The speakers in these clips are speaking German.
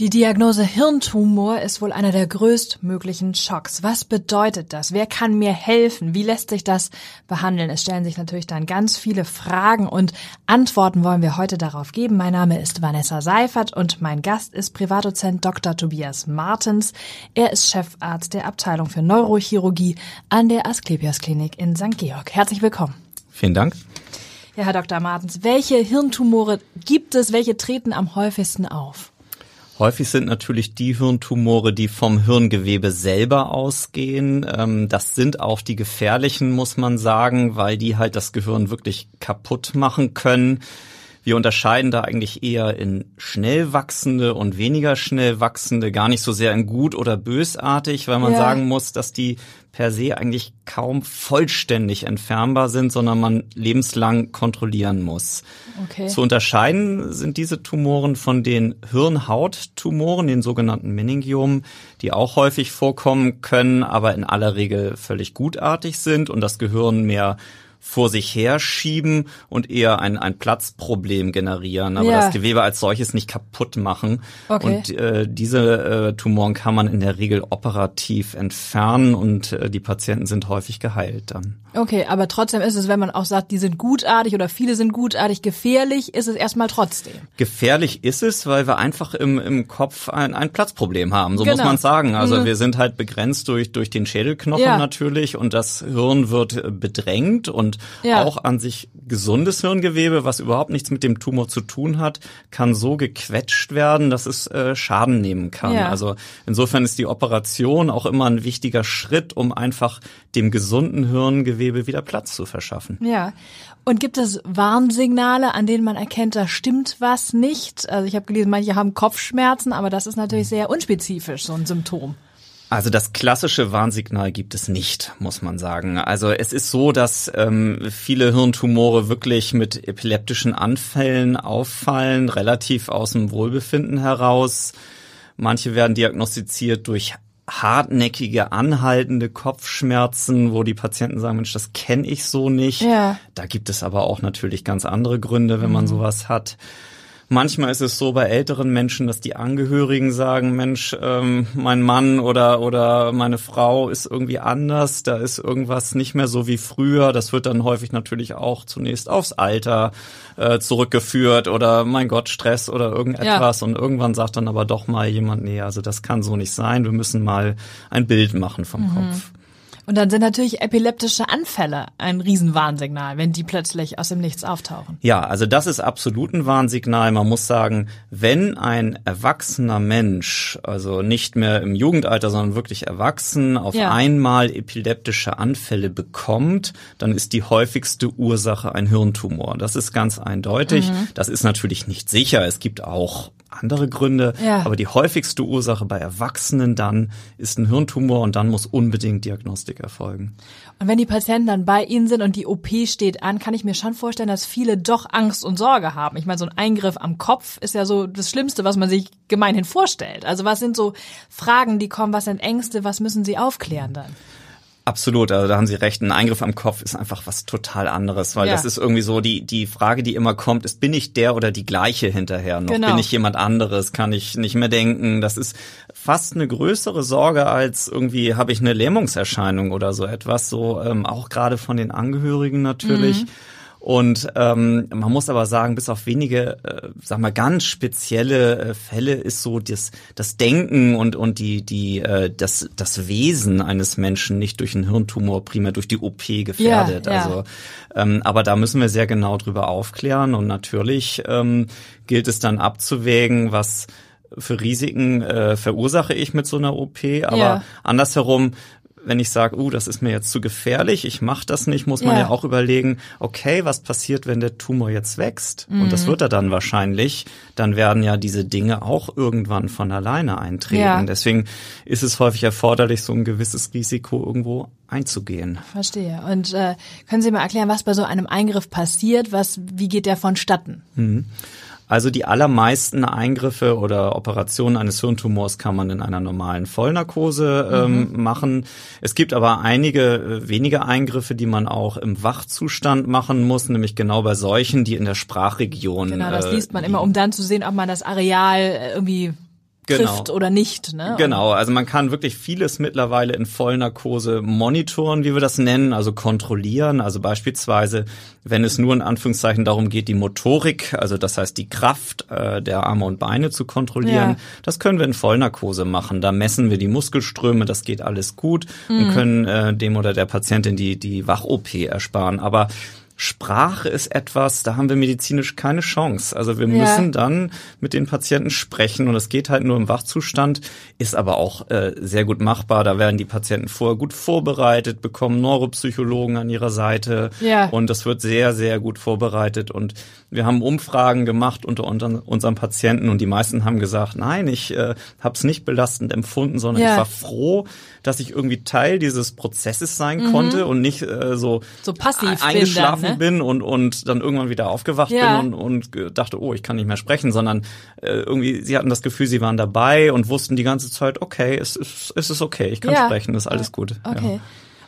Die Diagnose Hirntumor ist wohl einer der größtmöglichen Schocks. Was bedeutet das? Wer kann mir helfen? Wie lässt sich das behandeln? Es stellen sich natürlich dann ganz viele Fragen und Antworten wollen wir heute darauf geben. Mein Name ist Vanessa Seifert und mein Gast ist Privatdozent Dr. Tobias Martens. Er ist Chefarzt der Abteilung für Neurochirurgie an der Asklepios Klinik in St. Georg. Herzlich willkommen. Vielen Dank. Ja, Herr Dr. Martens, welche Hirntumore gibt es? Welche treten am häufigsten auf? Häufig sind natürlich die Hirntumore, die vom Hirngewebe selber ausgehen. Ähm, das sind auch die gefährlichen, muss man sagen, weil die halt das Gehirn wirklich kaputt machen können. Wir unterscheiden da eigentlich eher in schnell wachsende und weniger schnell wachsende, gar nicht so sehr in gut oder bösartig, weil man ja. sagen muss, dass die per se eigentlich kaum vollständig entfernbar sind, sondern man lebenslang kontrollieren muss. Okay. Zu unterscheiden sind diese Tumoren von den Hirnhauttumoren, den sogenannten Meningiomen, die auch häufig vorkommen können, aber in aller Regel völlig gutartig sind und das Gehirn mehr vor sich herschieben und eher ein, ein Platzproblem generieren, aber ja. das Gewebe als solches nicht kaputt machen. Okay. Und äh, diese äh, Tumoren kann man in der Regel operativ entfernen und äh, die Patienten sind häufig geheilt dann. Okay, aber trotzdem ist es, wenn man auch sagt, die sind gutartig oder viele sind gutartig, gefährlich ist es erstmal trotzdem. Gefährlich ist es, weil wir einfach im, im Kopf ein, ein Platzproblem haben, so genau. muss man sagen. Also mhm. wir sind halt begrenzt durch, durch den Schädelknochen ja. natürlich und das Hirn wird bedrängt und und ja. auch an sich gesundes Hirngewebe, was überhaupt nichts mit dem Tumor zu tun hat, kann so gequetscht werden, dass es äh, Schaden nehmen kann. Ja. Also insofern ist die Operation auch immer ein wichtiger Schritt, um einfach dem gesunden Hirngewebe wieder Platz zu verschaffen. Ja. Und gibt es Warnsignale, an denen man erkennt, da stimmt was nicht? Also ich habe gelesen, manche haben Kopfschmerzen, aber das ist natürlich sehr unspezifisch, so ein Symptom. Also das klassische Warnsignal gibt es nicht, muss man sagen. Also es ist so, dass ähm, viele Hirntumore wirklich mit epileptischen Anfällen auffallen, relativ aus dem Wohlbefinden heraus. Manche werden diagnostiziert durch hartnäckige, anhaltende Kopfschmerzen, wo die Patienten sagen, Mensch, das kenne ich so nicht. Ja. Da gibt es aber auch natürlich ganz andere Gründe, wenn man mhm. sowas hat. Manchmal ist es so bei älteren Menschen, dass die Angehörigen sagen, Mensch, ähm, mein Mann oder, oder meine Frau ist irgendwie anders, da ist irgendwas nicht mehr so wie früher. Das wird dann häufig natürlich auch zunächst aufs Alter äh, zurückgeführt oder mein Gott, Stress oder irgendetwas. Ja. Und irgendwann sagt dann aber doch mal jemand, nee, also das kann so nicht sein, wir müssen mal ein Bild machen vom mhm. Kopf. Und dann sind natürlich epileptische Anfälle ein Riesenwarnsignal, wenn die plötzlich aus dem Nichts auftauchen. Ja, also das ist absolut ein Warnsignal. Man muss sagen, wenn ein erwachsener Mensch, also nicht mehr im Jugendalter, sondern wirklich erwachsen, auf ja. einmal epileptische Anfälle bekommt, dann ist die häufigste Ursache ein Hirntumor. Das ist ganz eindeutig. Mhm. Das ist natürlich nicht sicher. Es gibt auch andere Gründe. Ja. Aber die häufigste Ursache bei Erwachsenen dann ist ein Hirntumor und dann muss unbedingt Diagnostik erfolgen. Und wenn die Patienten dann bei Ihnen sind und die OP steht an, kann ich mir schon vorstellen, dass viele doch Angst und Sorge haben. Ich meine, so ein Eingriff am Kopf ist ja so das Schlimmste, was man sich gemeinhin vorstellt. Also was sind so Fragen, die kommen, was sind Ängste, was müssen Sie aufklären dann? Absolut, also da haben Sie recht. Ein Eingriff am Kopf ist einfach was total anderes, weil ja. das ist irgendwie so die die Frage, die immer kommt, ist bin ich der oder die gleiche hinterher noch? Genau. Bin ich jemand anderes? Kann ich nicht mehr denken? Das ist fast eine größere Sorge als irgendwie habe ich eine Lähmungserscheinung oder so etwas. So ähm, auch gerade von den Angehörigen natürlich. Mhm. Und ähm, man muss aber sagen, bis auf wenige, äh, sag mal, ganz spezielle äh, Fälle ist so das, das Denken und, und die, die, äh, das, das Wesen eines Menschen nicht durch einen Hirntumor primär durch die OP gefährdet. Ja, ja. Also, ähm, aber da müssen wir sehr genau drüber aufklären und natürlich ähm, gilt es dann abzuwägen, was für Risiken äh, verursache ich mit so einer OP, aber ja. andersherum wenn ich sage, uh, das ist mir jetzt zu gefährlich, ich mache das nicht, muss man ja. ja auch überlegen, okay, was passiert, wenn der Tumor jetzt wächst? Mhm. Und das mhm. wird er dann wahrscheinlich. Dann werden ja diese Dinge auch irgendwann von alleine eintreten. Ja. Deswegen ist es häufig erforderlich, so ein gewisses Risiko irgendwo einzugehen. Verstehe. Und äh, können Sie mal erklären, was bei so einem Eingriff passiert? Was, wie geht der vonstatten? Mhm. Also die allermeisten Eingriffe oder Operationen eines Hirntumors kann man in einer normalen Vollnarkose ähm, mhm. machen. Es gibt aber einige äh, wenige Eingriffe, die man auch im Wachzustand machen muss, nämlich genau bei solchen, die in der Sprachregion. Genau, das liest man äh, immer, um dann zu sehen, ob man das Areal äh, irgendwie genau. trifft oder nicht. Ne? Genau, also man kann wirklich vieles mittlerweile in Vollnarkose monitoren, wie wir das nennen, also kontrollieren. Also beispielsweise, wenn es nur in Anführungszeichen darum geht, die Motorik, also das heißt die Kraft äh, der Arme und Beine zu kontrollieren, ja. das können wir in Vollnarkose machen. Da messen wir die Muskelströme, das geht alles gut mhm. und können äh, dem oder der Patientin die, die Wach-OP ersparen. Aber Sprache ist etwas, da haben wir medizinisch keine Chance. Also wir ja. müssen dann mit den Patienten sprechen und es geht halt nur im Wachzustand, ist aber auch äh, sehr gut machbar. Da werden die Patienten vorher gut vorbereitet, bekommen Neuropsychologen an ihrer Seite ja. und das wird sehr, sehr gut vorbereitet und wir haben Umfragen gemacht unter, unseren Patienten und die meisten haben gesagt, nein, ich äh, habe es nicht belastend empfunden, sondern ja. ich war froh, dass ich irgendwie Teil dieses Prozesses sein mhm. konnte und nicht äh, so, so passiv eingeschlafen bin, dann, ne? bin, und, und dann irgendwann wieder aufgewacht ja. bin und, und dachte, oh, ich kann nicht mehr sprechen, sondern äh, irgendwie, sie hatten das Gefühl, sie waren dabei und wussten die ganze Zeit, okay, es ist, es ist okay, ich kann ja. sprechen, ist alles gut. Okay.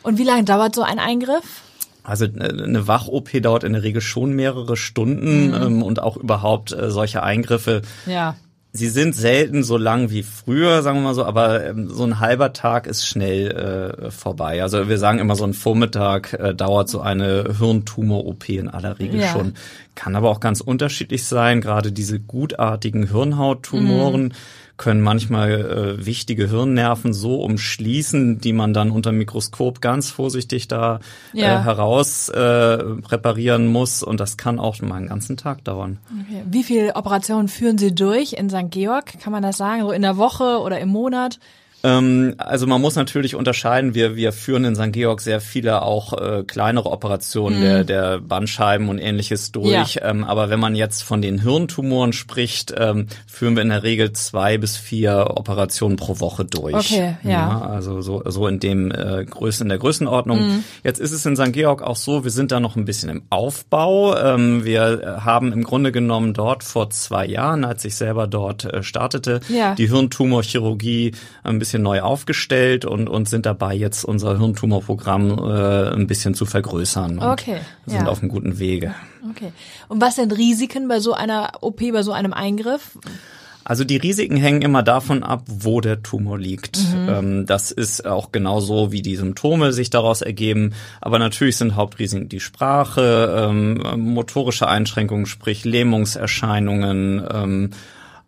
Und wie lange dauert so ein Eingriff? Also äh, eine Wach-OP dauert in der Regel schon mehrere Stunden mhm. ähm, und auch überhaupt äh, solche Eingriffe. Ja. Sie sind selten so lang wie früher, sagen wir mal so, aber ähm, so ein halber Tag ist schnell äh, vorbei. Also wir sagen immer, so ein Vormittag äh, dauert so eine Hirntumor-OP in aller Regel ja. schon. Kann aber auch ganz unterschiedlich sein. Gerade diese gutartigen Hirnhauttumoren. Mhm können manchmal äh, wichtige Hirnnerven so umschließen, die man dann unter Mikroskop ganz vorsichtig da äh, ja. äh, heraus äh, präparieren muss. Und das kann auch mal einen ganzen Tag dauern. Okay. Wie viele Operationen führen Sie durch in St. Georg? Kann man das sagen? So in der Woche oder im Monat? Ähm, also man muss natürlich unterscheiden. Wir, wir führen in St. Georg sehr viele auch äh, kleinere Operationen mhm. der, der Bandscheiben und ähnliches durch. Ja. Ähm, aber wenn man jetzt von den Hirntumoren spricht, ähm, führen wir in der Regel zwei bis vier Operationen pro Woche durch. Okay, ja. ja also so, so in dem äh, Größen, in der Größenordnung. Mhm. Jetzt ist es in St. Georg auch so, wir sind da noch ein bisschen im Aufbau. Ähm, wir haben im Grunde genommen dort vor zwei Jahren, als ich selber dort äh, startete, ja. die Hirntumorchirurgie ein bisschen bisschen neu aufgestellt und, und sind dabei, jetzt unser Hirntumorprogramm äh, ein bisschen zu vergrößern. okay. Sind ja. auf einem guten Wege. Okay. Und was sind Risiken bei so einer OP, bei so einem Eingriff? Also die Risiken hängen immer davon ab, wo der Tumor liegt. Mhm. Ähm, das ist auch genauso, wie die Symptome sich daraus ergeben. Aber natürlich sind Hauptrisiken die Sprache, ähm, motorische Einschränkungen, sprich Lähmungserscheinungen, ähm,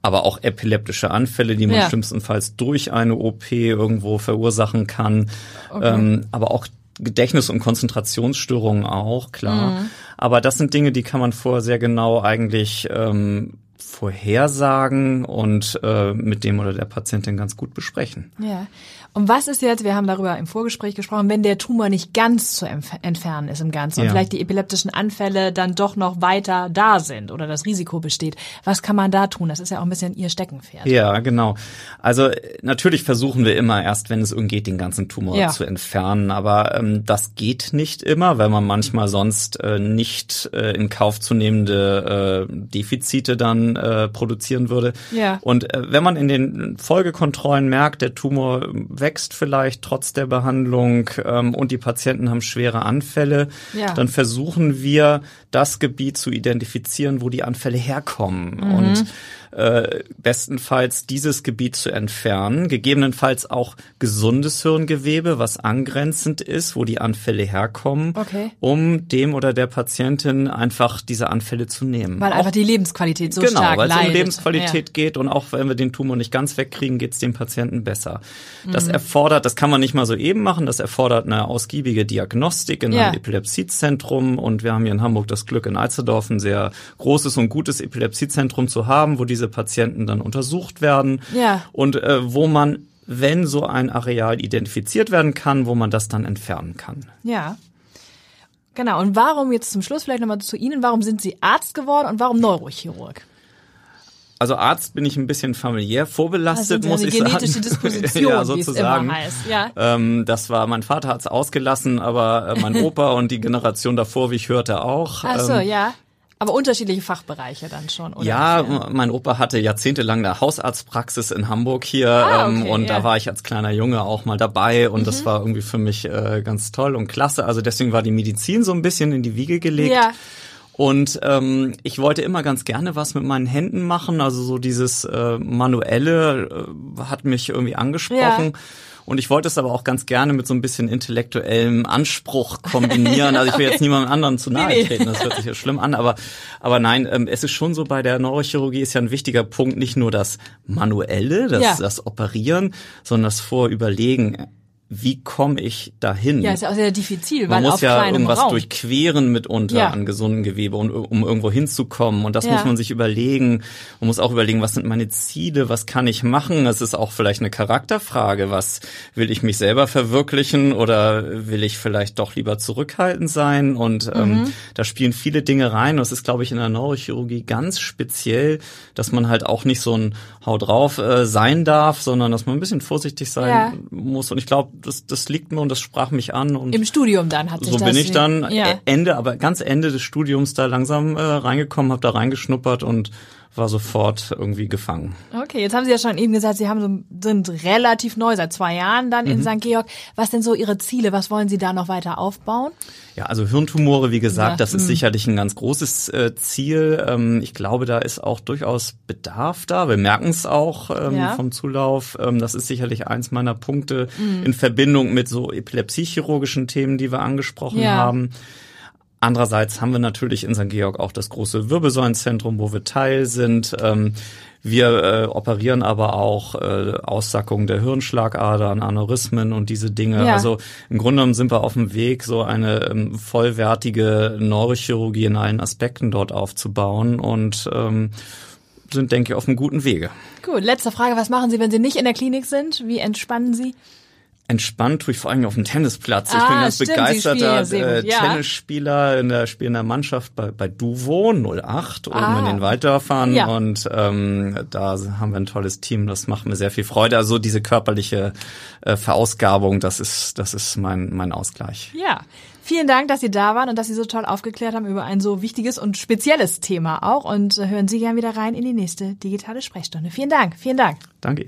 aber auch epileptische Anfälle, die man ja. schlimmstenfalls durch eine OP irgendwo verursachen kann. Okay. Ähm, aber auch Gedächtnis- und Konzentrationsstörungen auch, klar. Mhm. Aber das sind Dinge, die kann man vorher sehr genau eigentlich ähm, vorhersagen und äh, mit dem oder der Patientin ganz gut besprechen. Ja. Und was ist jetzt, wir haben darüber im Vorgespräch gesprochen, wenn der Tumor nicht ganz zu entfernen ist im Ganzen und ja. vielleicht die epileptischen Anfälle dann doch noch weiter da sind oder das Risiko besteht. Was kann man da tun? Das ist ja auch ein bisschen Ihr Steckenpferd. Ja, genau. Also natürlich versuchen wir immer erst, wenn es irgendwie geht, den ganzen Tumor ja. zu entfernen. Aber ähm, das geht nicht immer, weil man manchmal sonst äh, nicht äh, in Kauf zu nehmende äh, Defizite dann äh, produzieren würde. Ja. Und äh, wenn man in den Folgekontrollen merkt, der Tumor wächst vielleicht trotz der Behandlung ähm, und die Patienten haben schwere Anfälle, ja. dann versuchen wir das Gebiet zu identifizieren, wo die Anfälle herkommen. Mhm. Und äh, bestenfalls dieses Gebiet zu entfernen, gegebenenfalls auch gesundes Hirngewebe, was angrenzend ist, wo die Anfälle herkommen, okay. um dem oder der Patientin einfach diese Anfälle zu nehmen. Weil auch, einfach die Lebensqualität so genau, stark leidet. Genau, weil es um Lebensqualität ja. geht und auch wenn wir den Tumor nicht ganz wegkriegen, geht es dem Patienten besser. Das mhm. erfordert, das kann man nicht mal so eben machen, das erfordert eine ausgiebige Diagnostik in ja. einem Epilepsiezentrum und wir haben hier in Hamburg das Glück in Alsterdorf ein sehr großes und gutes Epilepsiezentrum zu haben, wo diese Patienten dann untersucht werden ja. und äh, wo man, wenn so ein Areal identifiziert werden kann, wo man das dann entfernen kann. Ja. Genau. Und warum jetzt zum Schluss vielleicht nochmal zu Ihnen, warum sind Sie Arzt geworden und warum Neurochirurg? Also Arzt bin ich ein bisschen familiär vorbelastet, also muss ich genetische sagen. Disposition, ja, sozusagen. Ja. Ähm, das war, mein Vater hat es ausgelassen, aber äh, mein Opa und die Generation davor, wie ich hörte, auch. Ach so, ähm, ja. Aber unterschiedliche Fachbereiche dann schon, oder? Ja, mein Opa hatte jahrzehntelang eine Hausarztpraxis in Hamburg hier ah, ähm, okay, und ja. da war ich als kleiner Junge auch mal dabei und mhm. das war irgendwie für mich äh, ganz toll und klasse. Also deswegen war die Medizin so ein bisschen in die Wiege gelegt. Ja. Und ähm, ich wollte immer ganz gerne was mit meinen Händen machen. Also so dieses äh, manuelle äh, hat mich irgendwie angesprochen. Ja. Und ich wollte es aber auch ganz gerne mit so ein bisschen intellektuellem Anspruch kombinieren. Also ich will jetzt niemandem anderen zu nahe treten, das hört sich ja schlimm an, aber, aber nein, ähm, es ist schon so, bei der Neurochirurgie ist ja ein wichtiger Punkt nicht nur das Manuelle, das, ja. das Operieren, sondern das Vorüberlegen wie komme ich dahin? Ja, ist ja auch sehr diffizil, Man weil muss ja irgendwas Raum. durchqueren mitunter ja. an gesunden Gewebe, um, um irgendwo hinzukommen. Und das ja. muss man sich überlegen. Man muss auch überlegen, was sind meine Ziele, was kann ich machen? Es ist auch vielleicht eine Charakterfrage. Was will ich mich selber verwirklichen oder will ich vielleicht doch lieber zurückhaltend sein? Und ähm, mhm. da spielen viele Dinge rein. Und es ist, glaube ich, in der Neurochirurgie ganz speziell, dass man halt auch nicht so ein Hau drauf äh, sein darf, sondern dass man ein bisschen vorsichtig sein ja. muss. Und ich glaube, das, das liegt mir und das sprach mich an. Und Im Studium dann hat sich So das bin ich dann ja. Ende, aber ganz Ende des Studiums da langsam äh, reingekommen, habe da reingeschnuppert und war sofort irgendwie gefangen. Okay, jetzt haben Sie ja schon eben gesagt, Sie haben so, sind relativ neu, seit zwei Jahren dann in mhm. St. Georg. Was sind so Ihre Ziele? Was wollen Sie da noch weiter aufbauen? Ja, also Hirntumore, wie gesagt, ja. das ist mhm. sicherlich ein ganz großes äh, Ziel. Ähm, ich glaube, da ist auch durchaus Bedarf da. Wir merken es auch ähm, ja. vom Zulauf. Ähm, das ist sicherlich eins meiner Punkte mhm. in Verbindung mit so epilepsiechirurgischen Themen, die wir angesprochen ja. haben. Andererseits haben wir natürlich in St. Georg auch das große Wirbelsäulenzentrum, wo wir Teil sind. Ähm, wir äh, operieren aber auch äh, Aussackung der Hirnschlagadern, Aneurysmen und diese Dinge. Ja. Also im Grunde genommen sind wir auf dem Weg, so eine ähm, vollwertige Neurochirurgie in allen Aspekten dort aufzubauen und ähm, sind, denke ich, auf einem guten Wege. Gut, letzte Frage. Was machen Sie, wenn Sie nicht in der Klinik sind? Wie entspannen Sie? Entspannt tue ich vor allem auf dem Tennisplatz. Ah, ich bin ah, ganz stimmt, begeisterter äh, ja. Tennisspieler in der spielenden Mannschaft bei, bei Duvo 08 oben ah. in den Walddörfern ja. und ähm, da haben wir ein tolles Team. Das macht mir sehr viel Freude. Also diese körperliche äh, Verausgabung, das ist das ist mein mein Ausgleich. Ja. Vielen Dank, dass Sie da waren und dass Sie so toll aufgeklärt haben über ein so wichtiges und spezielles Thema auch. Und äh, hören Sie gern wieder rein in die nächste digitale Sprechstunde. Vielen Dank. Vielen Dank. Danke.